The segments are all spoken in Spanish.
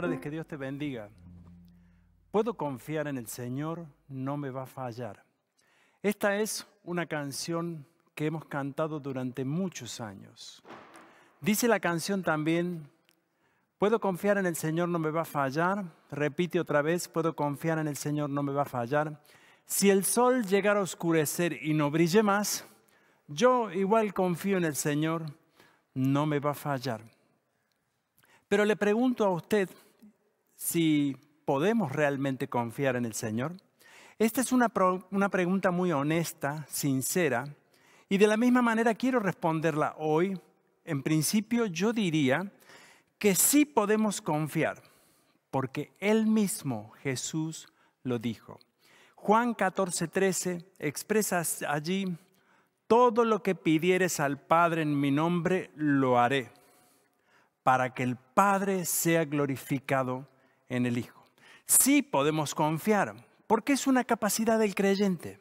Tardes, que Dios te bendiga. Puedo confiar en el Señor, no me va a fallar. Esta es una canción que hemos cantado durante muchos años. Dice la canción también, puedo confiar en el Señor, no me va a fallar. Repite otra vez, puedo confiar en el Señor, no me va a fallar. Si el sol llegara a oscurecer y no brille más, yo igual confío en el Señor, no me va a fallar. Pero le pregunto a usted si podemos realmente confiar en el Señor. Esta es una, una, pregunta muy honesta, sincera, y de la misma manera quiero responderla hoy. En principio yo diría que sí podemos confiar, porque Él mismo, Jesús, lo dijo. Juan 14, 13 expresa allí, todo lo que pidieres al Padre en mi nombre, lo haré para que el Padre sea glorificado en el Hijo. Sí podemos confiar, porque es una capacidad del creyente.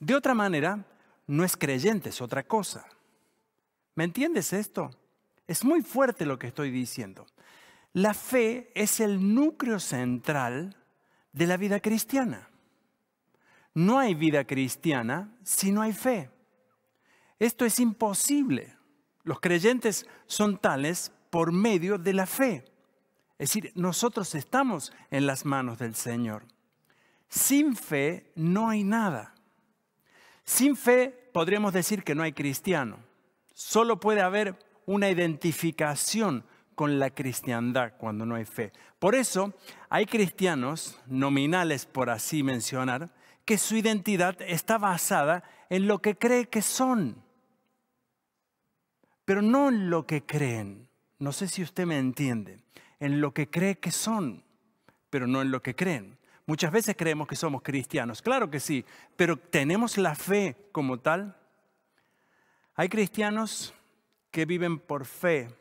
De otra manera, no es creyente, es otra cosa. ¿Me entiendes esto? Es muy fuerte lo que estoy diciendo. La fe es el núcleo central de la vida cristiana. No hay vida cristiana si no hay fe. Esto es imposible. Los creyentes son tales por medio de la fe. Es decir, nosotros estamos en las manos del Señor. Sin fe no hay nada. Sin fe podríamos decir que no hay cristiano. Solo puede haber una identificación con la cristiandad cuando no hay fe. Por eso hay cristianos nominales, por así mencionar, que su identidad está basada en lo que cree que son, pero no en lo que creen. No sé si usted me entiende, en lo que cree que son, pero no en lo que creen. Muchas veces creemos que somos cristianos, claro que sí, pero ¿tenemos la fe como tal? Hay cristianos que viven por fe,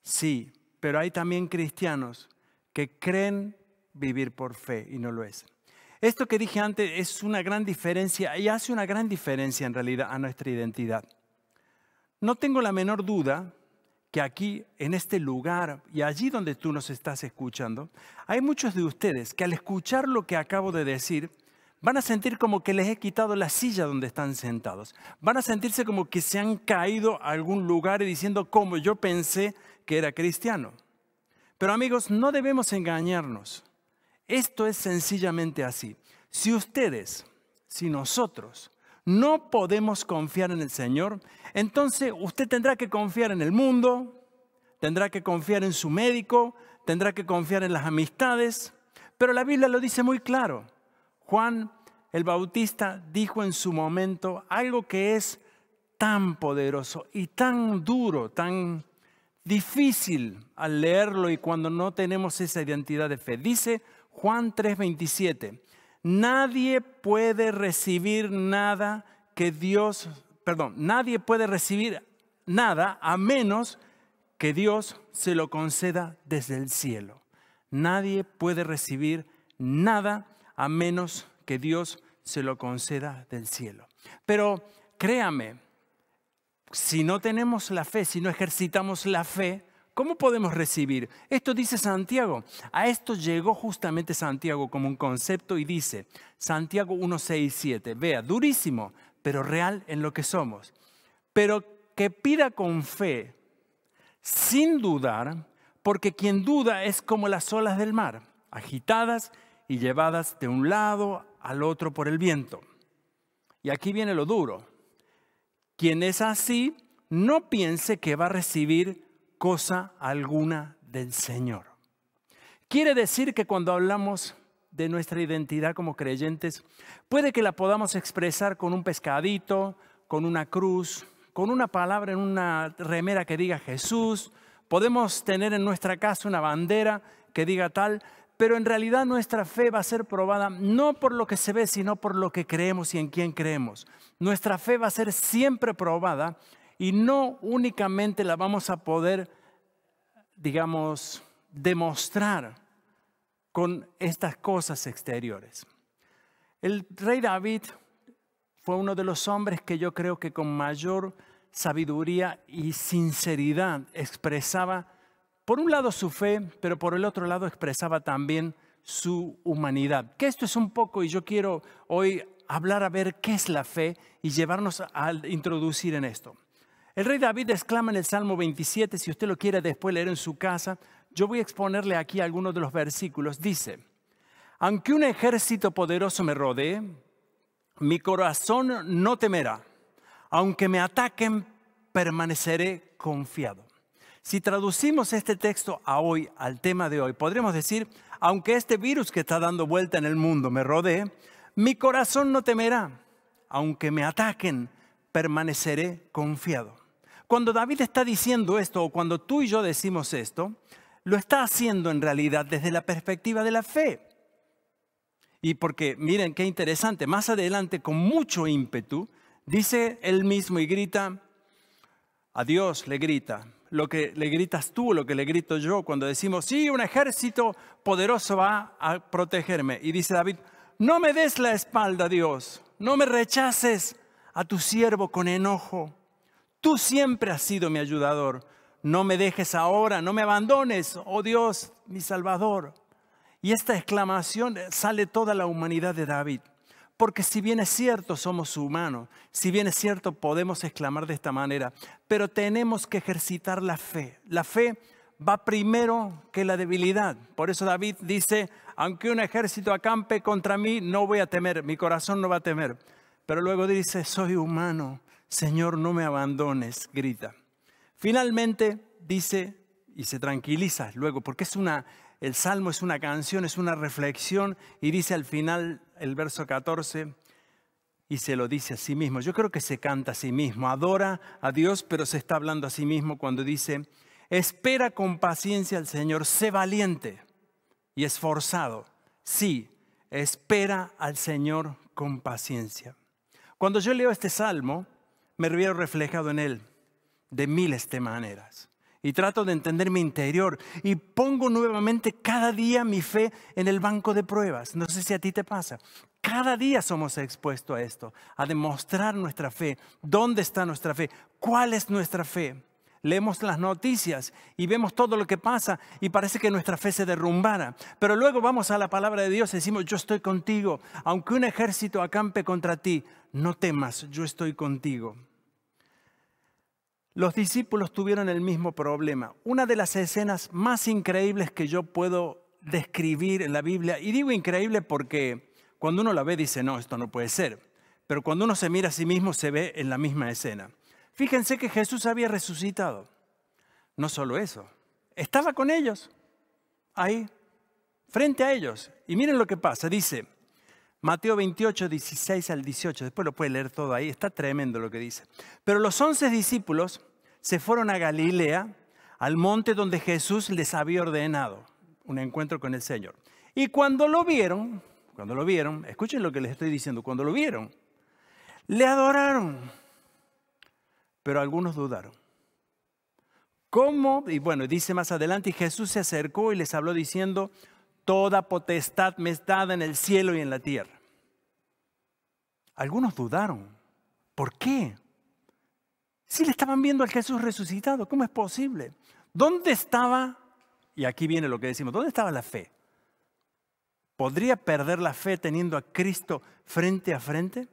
sí, pero hay también cristianos que creen vivir por fe y no lo es. Esto que dije antes es una gran diferencia y hace una gran diferencia en realidad a nuestra identidad. No tengo la menor duda que aquí, en este lugar y allí donde tú nos estás escuchando, hay muchos de ustedes que al escuchar lo que acabo de decir, van a sentir como que les he quitado la silla donde están sentados. Van a sentirse como que se han caído a algún lugar y diciendo, como yo pensé que era cristiano. Pero amigos, no debemos engañarnos. Esto es sencillamente así. Si ustedes, si nosotros no podemos confiar en el Señor, entonces usted tendrá que confiar en el mundo, tendrá que confiar en su médico, tendrá que confiar en las amistades, pero la Biblia lo dice muy claro. Juan el Bautista dijo en su momento algo que es tan poderoso y tan duro, tan difícil al leerlo y cuando no tenemos esa identidad de fe. Dice Juan 3:27, Nadie puede recibir nada que Dios, perdón, nadie puede recibir nada a menos que Dios se lo conceda desde el cielo. Nadie puede recibir nada a menos que Dios se lo conceda del cielo. Pero créame, si no tenemos la fe, si no ejercitamos la fe, ¿Cómo podemos recibir? Esto dice Santiago. A esto llegó justamente Santiago como un concepto y dice, Santiago 1, 6, 7, vea, durísimo, pero real en lo que somos. Pero que pida con fe, sin dudar, porque quien duda es como las olas del mar, agitadas y llevadas de un lado al otro por el viento. Y aquí viene lo duro. Quien es así, no piense que va a recibir cosa alguna del Señor. Quiere decir que cuando hablamos de nuestra identidad como creyentes, puede que la podamos expresar con un pescadito, con una cruz, con una palabra en una remera que diga Jesús, podemos tener en nuestra casa una bandera que diga tal, pero en realidad nuestra fe va a ser probada no por lo que se ve, sino por lo que creemos y en quién creemos. Nuestra fe va a ser siempre probada y no únicamente la vamos a poder, digamos, demostrar con estas cosas exteriores. El rey David fue uno de los hombres que yo creo que con mayor sabiduría y sinceridad expresaba, por un lado su fe, pero por el otro lado expresaba también su humanidad. Que esto es un poco, y yo quiero hoy hablar a ver qué es la fe y llevarnos a introducir en esto. El rey David exclama en el Salmo 27, si usted lo quiere después leer en su casa, yo voy a exponerle aquí algunos de los versículos. Dice, aunque un ejército poderoso me rodee, mi corazón no temerá. Aunque me ataquen, permaneceré confiado. Si traducimos este texto a hoy, al tema de hoy, podríamos decir, aunque este virus que está dando vuelta en el mundo me rodee, mi corazón no temerá. Aunque me ataquen, permaneceré confiado. Cuando David está diciendo esto, o cuando tú y yo decimos esto, lo está haciendo en realidad desde la perspectiva de la fe. Y porque, miren qué interesante, más adelante, con mucho ímpetu, dice él mismo y grita, a Dios le grita, lo que le gritas tú, lo que le grito yo, cuando decimos, sí, un ejército poderoso va a protegerme. Y dice David, no me des la espalda, Dios, no me rechaces a tu siervo con enojo. Tú siempre has sido mi ayudador. No me dejes ahora, no me abandones, oh Dios, mi Salvador. Y esta exclamación sale toda la humanidad de David. Porque si bien es cierto, somos humanos, si bien es cierto, podemos exclamar de esta manera, pero tenemos que ejercitar la fe. La fe va primero que la debilidad. Por eso David dice, aunque un ejército acampe contra mí, no voy a temer, mi corazón no va a temer. Pero luego dice, soy humano, Señor, no me abandones, grita. Finalmente dice, y se tranquiliza luego, porque es una, el salmo es una canción, es una reflexión y dice al final el verso 14 y se lo dice a sí mismo. Yo creo que se canta a sí mismo, adora a Dios, pero se está hablando a sí mismo cuando dice, espera con paciencia al Señor, sé valiente y esforzado. Sí, espera al Señor con paciencia. Cuando yo leo este salmo, me veo reflejado en él de miles de maneras y trato de entender mi interior y pongo nuevamente cada día mi fe en el banco de pruebas. No sé si a ti te pasa. Cada día somos expuestos a esto, a demostrar nuestra fe. ¿Dónde está nuestra fe? ¿Cuál es nuestra fe? Leemos las noticias y vemos todo lo que pasa y parece que nuestra fe se derrumbara. Pero luego vamos a la palabra de Dios y decimos, yo estoy contigo. Aunque un ejército acampe contra ti, no temas, yo estoy contigo. Los discípulos tuvieron el mismo problema. Una de las escenas más increíbles que yo puedo describir en la Biblia, y digo increíble porque cuando uno la ve dice, no, esto no puede ser, pero cuando uno se mira a sí mismo se ve en la misma escena. Fíjense que Jesús había resucitado. No solo eso, estaba con ellos, ahí, frente a ellos. Y miren lo que pasa, dice Mateo 28, 16 al 18, después lo puede leer todo ahí, está tremendo lo que dice. Pero los once discípulos se fueron a Galilea, al monte donde Jesús les había ordenado un encuentro con el Señor. Y cuando lo vieron, cuando lo vieron, escuchen lo que les estoy diciendo, cuando lo vieron, le adoraron, pero algunos dudaron. ¿Cómo? Y bueno, dice más adelante, y Jesús se acercó y les habló diciendo, Toda potestad me es dada en el cielo y en la tierra. Algunos dudaron. ¿Por qué? Si le estaban viendo al Jesús resucitado, ¿cómo es posible? ¿Dónde estaba? Y aquí viene lo que decimos, ¿dónde estaba la fe? ¿Podría perder la fe teniendo a Cristo frente a frente?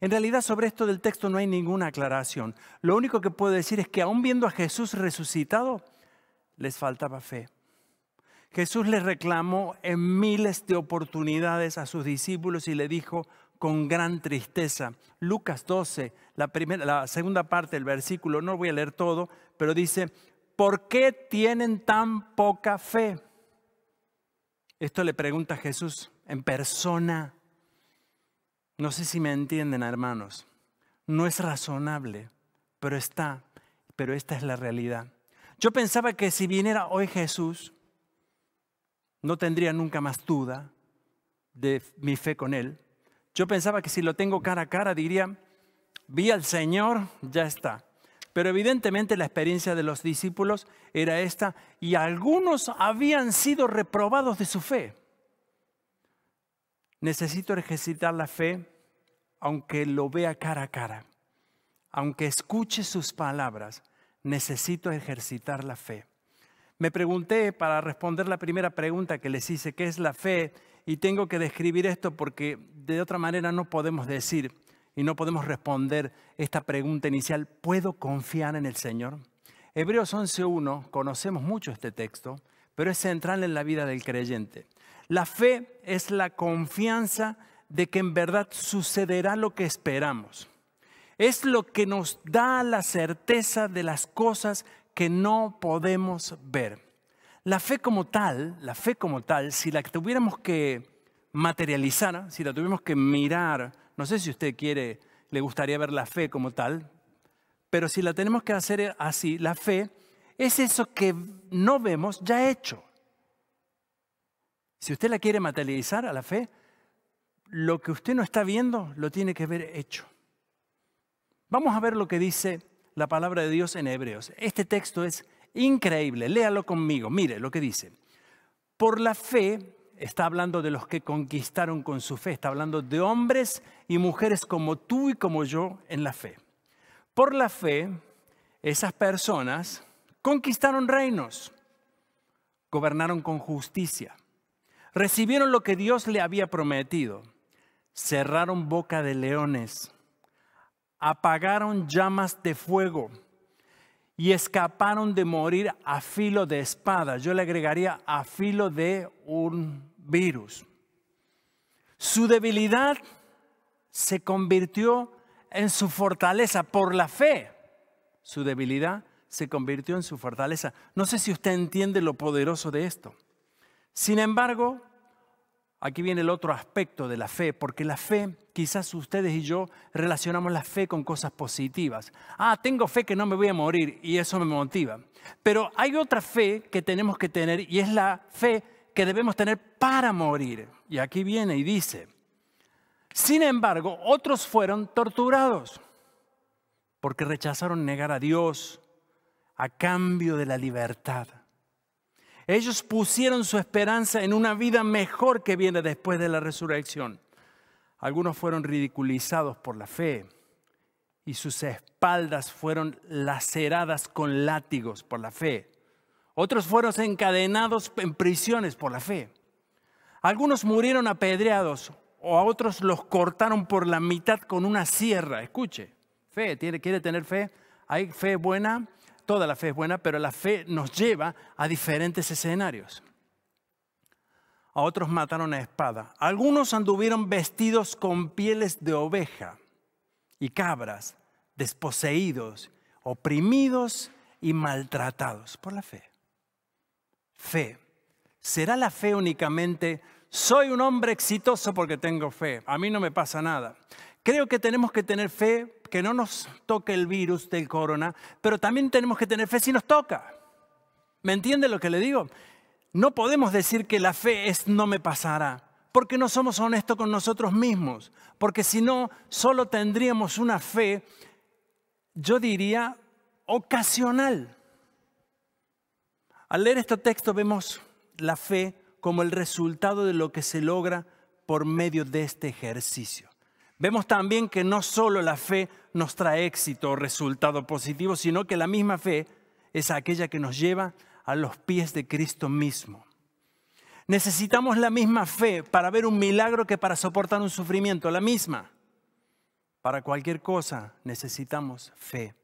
En realidad sobre esto del texto no hay ninguna aclaración. Lo único que puedo decir es que aún viendo a Jesús resucitado, les faltaba fe. Jesús le reclamó en miles de oportunidades a sus discípulos y le dijo con gran tristeza, Lucas 12, la, primera, la segunda parte del versículo, no voy a leer todo, pero dice, ¿por qué tienen tan poca fe? Esto le pregunta Jesús en persona. No sé si me entienden, hermanos. No es razonable pero está, pero esta es la realidad. Yo pensaba que si viniera hoy Jesús, no tendría nunca más duda de mi fe con Él. Yo pensaba que si lo tengo cara a cara diría, vi al Señor, ya está. Pero evidentemente la experiencia de los discípulos era esta y algunos habían sido reprobados de su fe. Necesito ejercitar la fe aunque lo vea cara a cara, aunque escuche sus palabras, necesito ejercitar la fe. Me pregunté para responder la primera pregunta que les hice, ¿qué es la fe? Y tengo que describir esto porque de otra manera no podemos decir y no podemos responder esta pregunta inicial, ¿puedo confiar en el Señor? Hebreos 11.1, conocemos mucho este texto, pero es central en la vida del creyente. La fe es la confianza de que en verdad sucederá lo que esperamos. Es lo que nos da la certeza de las cosas que no podemos ver. La fe como tal, la fe como tal, si la tuviéramos que materializar, si la tuviéramos que mirar, no sé si usted quiere, le gustaría ver la fe como tal, pero si la tenemos que hacer así, la fe es eso que no vemos ya hecho. Si usted la quiere materializar a la fe, lo que usted no está viendo lo tiene que ver hecho. Vamos a ver lo que dice la palabra de Dios en Hebreos. Este texto es increíble, léalo conmigo, mire lo que dice. Por la fe, está hablando de los que conquistaron con su fe, está hablando de hombres y mujeres como tú y como yo en la fe. Por la fe, esas personas conquistaron reinos, gobernaron con justicia, recibieron lo que Dios le había prometido cerraron boca de leones, apagaron llamas de fuego y escaparon de morir a filo de espada. Yo le agregaría a filo de un virus. Su debilidad se convirtió en su fortaleza por la fe. Su debilidad se convirtió en su fortaleza. No sé si usted entiende lo poderoso de esto. Sin embargo, Aquí viene el otro aspecto de la fe, porque la fe, quizás ustedes y yo relacionamos la fe con cosas positivas. Ah, tengo fe que no me voy a morir y eso me motiva. Pero hay otra fe que tenemos que tener y es la fe que debemos tener para morir. Y aquí viene y dice, sin embargo, otros fueron torturados porque rechazaron negar a Dios a cambio de la libertad. Ellos pusieron su esperanza en una vida mejor que viene después de la resurrección. Algunos fueron ridiculizados por la fe y sus espaldas fueron laceradas con látigos por la fe. Otros fueron encadenados en prisiones por la fe. Algunos murieron apedreados o a otros los cortaron por la mitad con una sierra. Escuche, fe, ¿quiere tener fe? ¿Hay fe buena? Toda la fe es buena, pero la fe nos lleva a diferentes escenarios. A otros mataron a espada. Algunos anduvieron vestidos con pieles de oveja y cabras, desposeídos, oprimidos y maltratados por la fe. Fe. ¿Será la fe únicamente, soy un hombre exitoso porque tengo fe, a mí no me pasa nada? Creo que tenemos que tener fe que no nos toque el virus del corona, pero también tenemos que tener fe si nos toca. ¿Me entiende lo que le digo? No podemos decir que la fe es no me pasará, porque no somos honestos con nosotros mismos, porque si no, solo tendríamos una fe, yo diría, ocasional. Al leer este texto vemos la fe como el resultado de lo que se logra por medio de este ejercicio. Vemos también que no solo la fe nos trae éxito o resultado positivo, sino que la misma fe es aquella que nos lleva a los pies de Cristo mismo. Necesitamos la misma fe para ver un milagro que para soportar un sufrimiento, la misma. Para cualquier cosa necesitamos fe.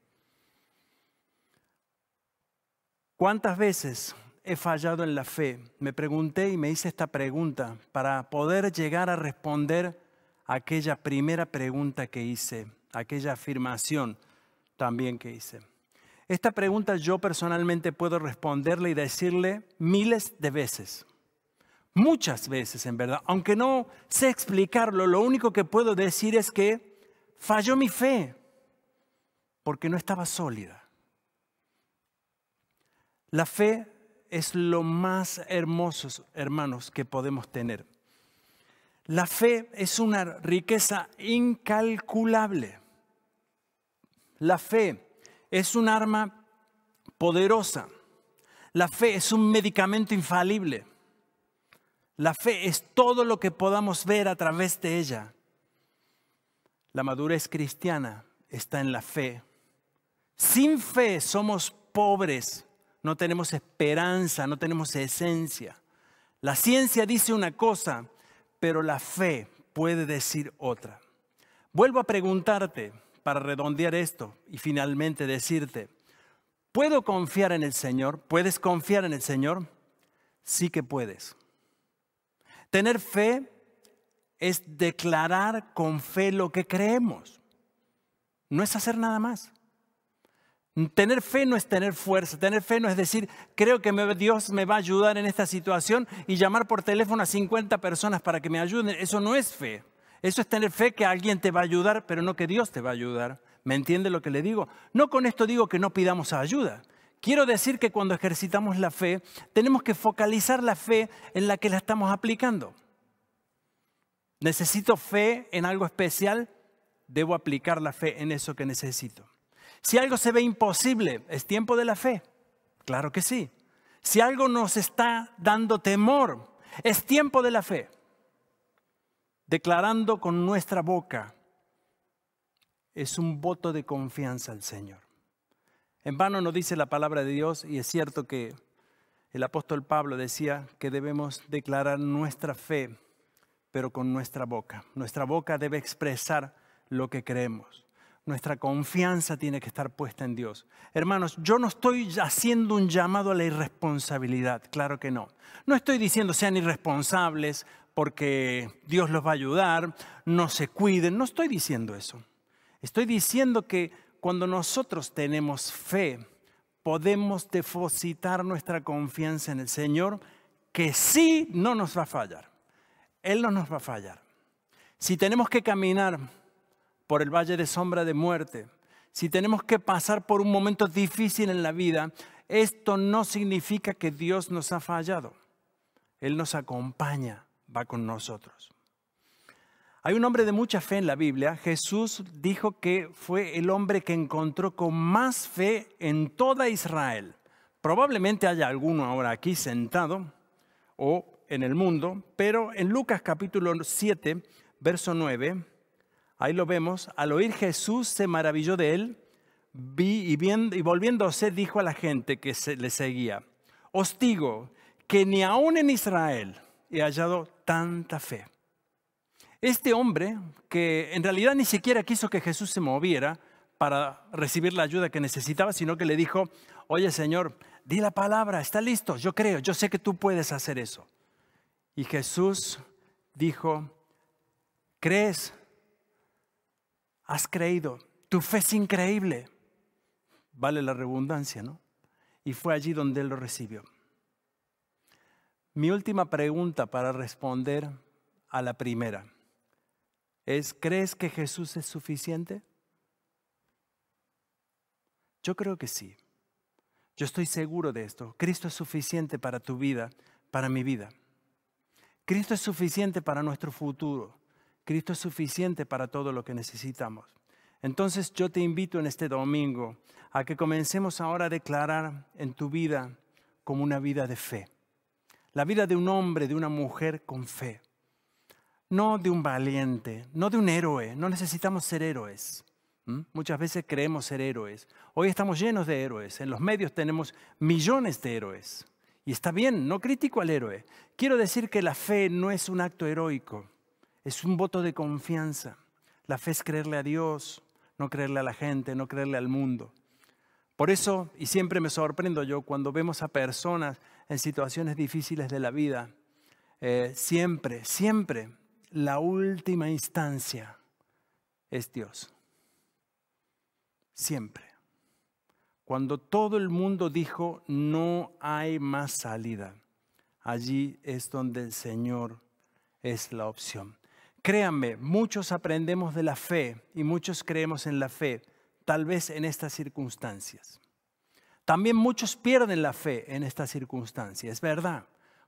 ¿Cuántas veces he fallado en la fe? Me pregunté y me hice esta pregunta para poder llegar a responder aquella primera pregunta que hice, aquella afirmación también que hice. Esta pregunta yo personalmente puedo responderle y decirle miles de veces, muchas veces en verdad, aunque no sé explicarlo, lo único que puedo decir es que falló mi fe porque no estaba sólida. La fe es lo más hermoso, hermanos, que podemos tener. La fe es una riqueza incalculable. La fe es un arma poderosa. La fe es un medicamento infalible. La fe es todo lo que podamos ver a través de ella. La madurez cristiana está en la fe. Sin fe somos pobres, no tenemos esperanza, no tenemos esencia. La ciencia dice una cosa, pero la fe puede decir otra. Vuelvo a preguntarte para redondear esto y finalmente decirte, ¿puedo confiar en el Señor? ¿Puedes confiar en el Señor? Sí que puedes. Tener fe es declarar con fe lo que creemos. No es hacer nada más. Tener fe no es tener fuerza, tener fe no es decir, creo que Dios me va a ayudar en esta situación y llamar por teléfono a 50 personas para que me ayuden. Eso no es fe. Eso es tener fe que alguien te va a ayudar, pero no que Dios te va a ayudar. ¿Me entiende lo que le digo? No con esto digo que no pidamos ayuda. Quiero decir que cuando ejercitamos la fe, tenemos que focalizar la fe en la que la estamos aplicando. Necesito fe en algo especial, debo aplicar la fe en eso que necesito. Si algo se ve imposible, ¿es tiempo de la fe? Claro que sí. Si algo nos está dando temor, es tiempo de la fe. Declarando con nuestra boca, es un voto de confianza al Señor. En vano no dice la palabra de Dios y es cierto que el apóstol Pablo decía que debemos declarar nuestra fe, pero con nuestra boca. Nuestra boca debe expresar lo que creemos. Nuestra confianza tiene que estar puesta en Dios. Hermanos, yo no estoy haciendo un llamado a la irresponsabilidad, claro que no. No estoy diciendo sean irresponsables porque Dios los va a ayudar, no se cuiden, no estoy diciendo eso. Estoy diciendo que cuando nosotros tenemos fe, podemos depositar nuestra confianza en el Señor, que sí no nos va a fallar. Él no nos va a fallar. Si tenemos que caminar por el valle de sombra de muerte, si tenemos que pasar por un momento difícil en la vida, esto no significa que Dios nos ha fallado. Él nos acompaña, va con nosotros. Hay un hombre de mucha fe en la Biblia. Jesús dijo que fue el hombre que encontró con más fe en toda Israel. Probablemente haya alguno ahora aquí sentado o en el mundo, pero en Lucas capítulo 7, verso 9, Ahí lo vemos. Al oír Jesús se maravilló de él y volviéndose dijo a la gente que se, le seguía, os digo que ni aún en Israel he hallado tanta fe. Este hombre, que en realidad ni siquiera quiso que Jesús se moviera para recibir la ayuda que necesitaba, sino que le dijo, oye Señor, di la palabra, está listo, yo creo, yo sé que tú puedes hacer eso. Y Jesús dijo, ¿crees? Has creído, tu fe es increíble. Vale la redundancia, ¿no? Y fue allí donde él lo recibió. Mi última pregunta para responder a la primera es, ¿crees que Jesús es suficiente? Yo creo que sí. Yo estoy seguro de esto. Cristo es suficiente para tu vida, para mi vida. Cristo es suficiente para nuestro futuro. Cristo es suficiente para todo lo que necesitamos. Entonces yo te invito en este domingo a que comencemos ahora a declarar en tu vida como una vida de fe. La vida de un hombre, de una mujer con fe. No de un valiente, no de un héroe. No necesitamos ser héroes. Muchas veces creemos ser héroes. Hoy estamos llenos de héroes. En los medios tenemos millones de héroes. Y está bien, no critico al héroe. Quiero decir que la fe no es un acto heroico. Es un voto de confianza. La fe es creerle a Dios, no creerle a la gente, no creerle al mundo. Por eso, y siempre me sorprendo yo cuando vemos a personas en situaciones difíciles de la vida, eh, siempre, siempre la última instancia es Dios. Siempre. Cuando todo el mundo dijo no hay más salida, allí es donde el Señor es la opción. Créanme, muchos aprendemos de la fe y muchos creemos en la fe, tal vez en estas circunstancias. También muchos pierden la fe en estas circunstancias, es verdad.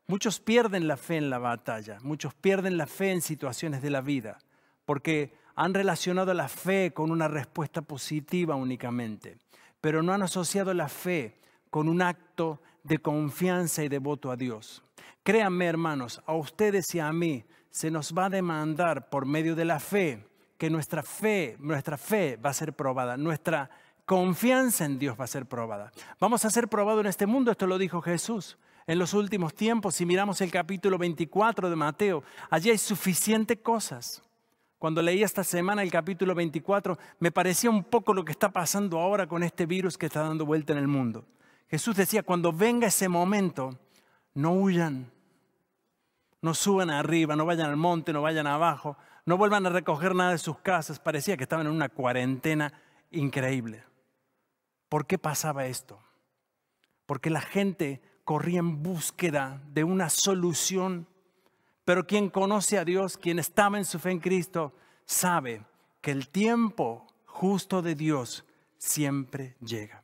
Muchos pierden la fe en la batalla, muchos pierden la fe en situaciones de la vida, porque han relacionado la fe con una respuesta positiva únicamente, pero no han asociado la fe con un acto de confianza y de voto a Dios. Créanme, hermanos, a ustedes y a mí se nos va a demandar por medio de la fe que nuestra fe, nuestra fe va a ser probada, nuestra confianza en Dios va a ser probada. Vamos a ser probados en este mundo, esto lo dijo Jesús. En los últimos tiempos, si miramos el capítulo 24 de Mateo, allí hay suficientes cosas. Cuando leí esta semana el capítulo 24, me parecía un poco lo que está pasando ahora con este virus que está dando vuelta en el mundo. Jesús decía, cuando venga ese momento, no huyan, no suban arriba, no vayan al monte, no vayan abajo, no vuelvan a recoger nada de sus casas. Parecía que estaban en una cuarentena increíble. ¿Por qué pasaba esto? Porque la gente corría en búsqueda de una solución, pero quien conoce a Dios, quien estaba en su fe en Cristo, sabe que el tiempo justo de Dios siempre llega.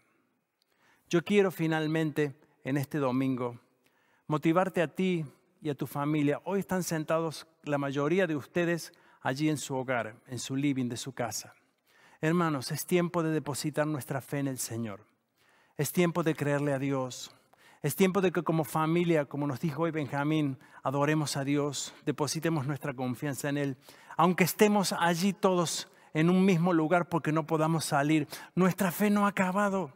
Yo quiero finalmente en este domingo motivarte a ti y a tu familia. Hoy están sentados la mayoría de ustedes allí en su hogar, en su living de su casa. Hermanos, es tiempo de depositar nuestra fe en el Señor. Es tiempo de creerle a Dios. Es tiempo de que como familia, como nos dijo hoy Benjamín, adoremos a Dios, depositemos nuestra confianza en Él. Aunque estemos allí todos en un mismo lugar porque no podamos salir, nuestra fe no ha acabado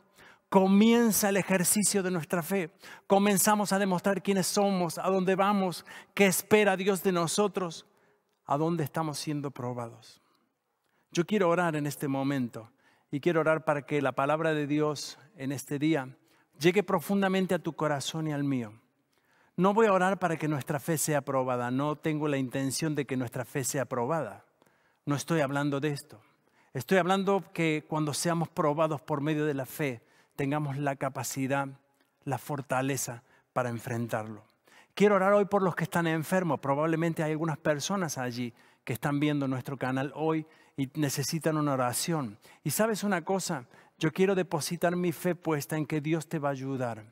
comienza el ejercicio de nuestra fe. Comenzamos a demostrar quiénes somos, a dónde vamos, qué espera Dios de nosotros, a dónde estamos siendo probados. Yo quiero orar en este momento y quiero orar para que la palabra de Dios en este día llegue profundamente a tu corazón y al mío. No voy a orar para que nuestra fe sea probada, no tengo la intención de que nuestra fe sea probada. No estoy hablando de esto. Estoy hablando que cuando seamos probados por medio de la fe, tengamos la capacidad, la fortaleza para enfrentarlo. Quiero orar hoy por los que están enfermos. Probablemente hay algunas personas allí que están viendo nuestro canal hoy y necesitan una oración. Y sabes una cosa, yo quiero depositar mi fe puesta en que Dios te va a ayudar,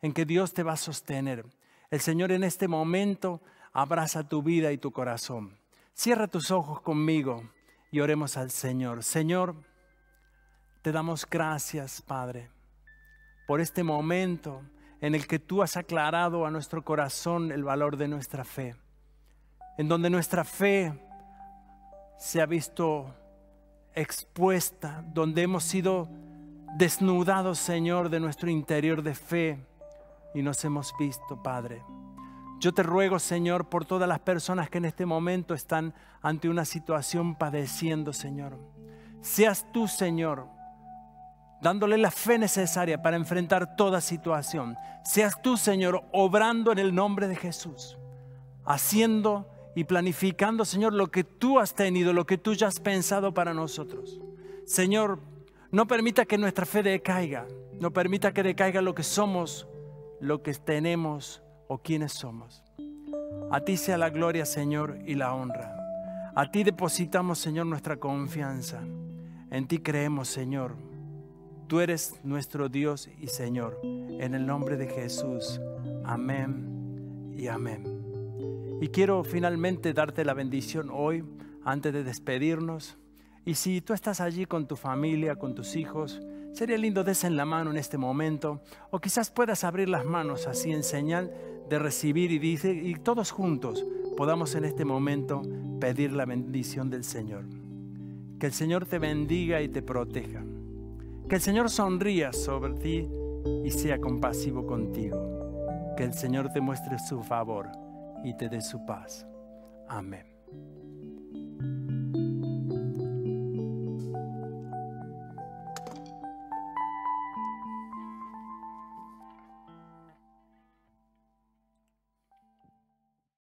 en que Dios te va a sostener. El Señor en este momento abraza tu vida y tu corazón. Cierra tus ojos conmigo y oremos al Señor. Señor, te damos gracias, Padre por este momento en el que tú has aclarado a nuestro corazón el valor de nuestra fe, en donde nuestra fe se ha visto expuesta, donde hemos sido desnudados, Señor, de nuestro interior de fe y nos hemos visto, Padre. Yo te ruego, Señor, por todas las personas que en este momento están ante una situación padeciendo, Señor. Seas tú, Señor, dándole la fe necesaria para enfrentar toda situación. Seas tú, Señor, obrando en el nombre de Jesús, haciendo y planificando, Señor, lo que tú has tenido, lo que tú ya has pensado para nosotros. Señor, no permita que nuestra fe decaiga, no permita que decaiga lo que somos, lo que tenemos o quienes somos. A ti sea la gloria, Señor, y la honra. A ti depositamos, Señor, nuestra confianza. En ti creemos, Señor Tú eres nuestro Dios y Señor. En el nombre de Jesús. Amén y amén. Y quiero finalmente darte la bendición hoy, antes de despedirnos. Y si tú estás allí con tu familia, con tus hijos, sería lindo en la mano en este momento. O quizás puedas abrir las manos así en señal de recibir y, dice, y todos juntos podamos en este momento pedir la bendición del Señor. Que el Señor te bendiga y te proteja. Que el Señor sonría sobre ti y sea compasivo contigo. Que el Señor te muestre su favor y te dé su paz. Amén.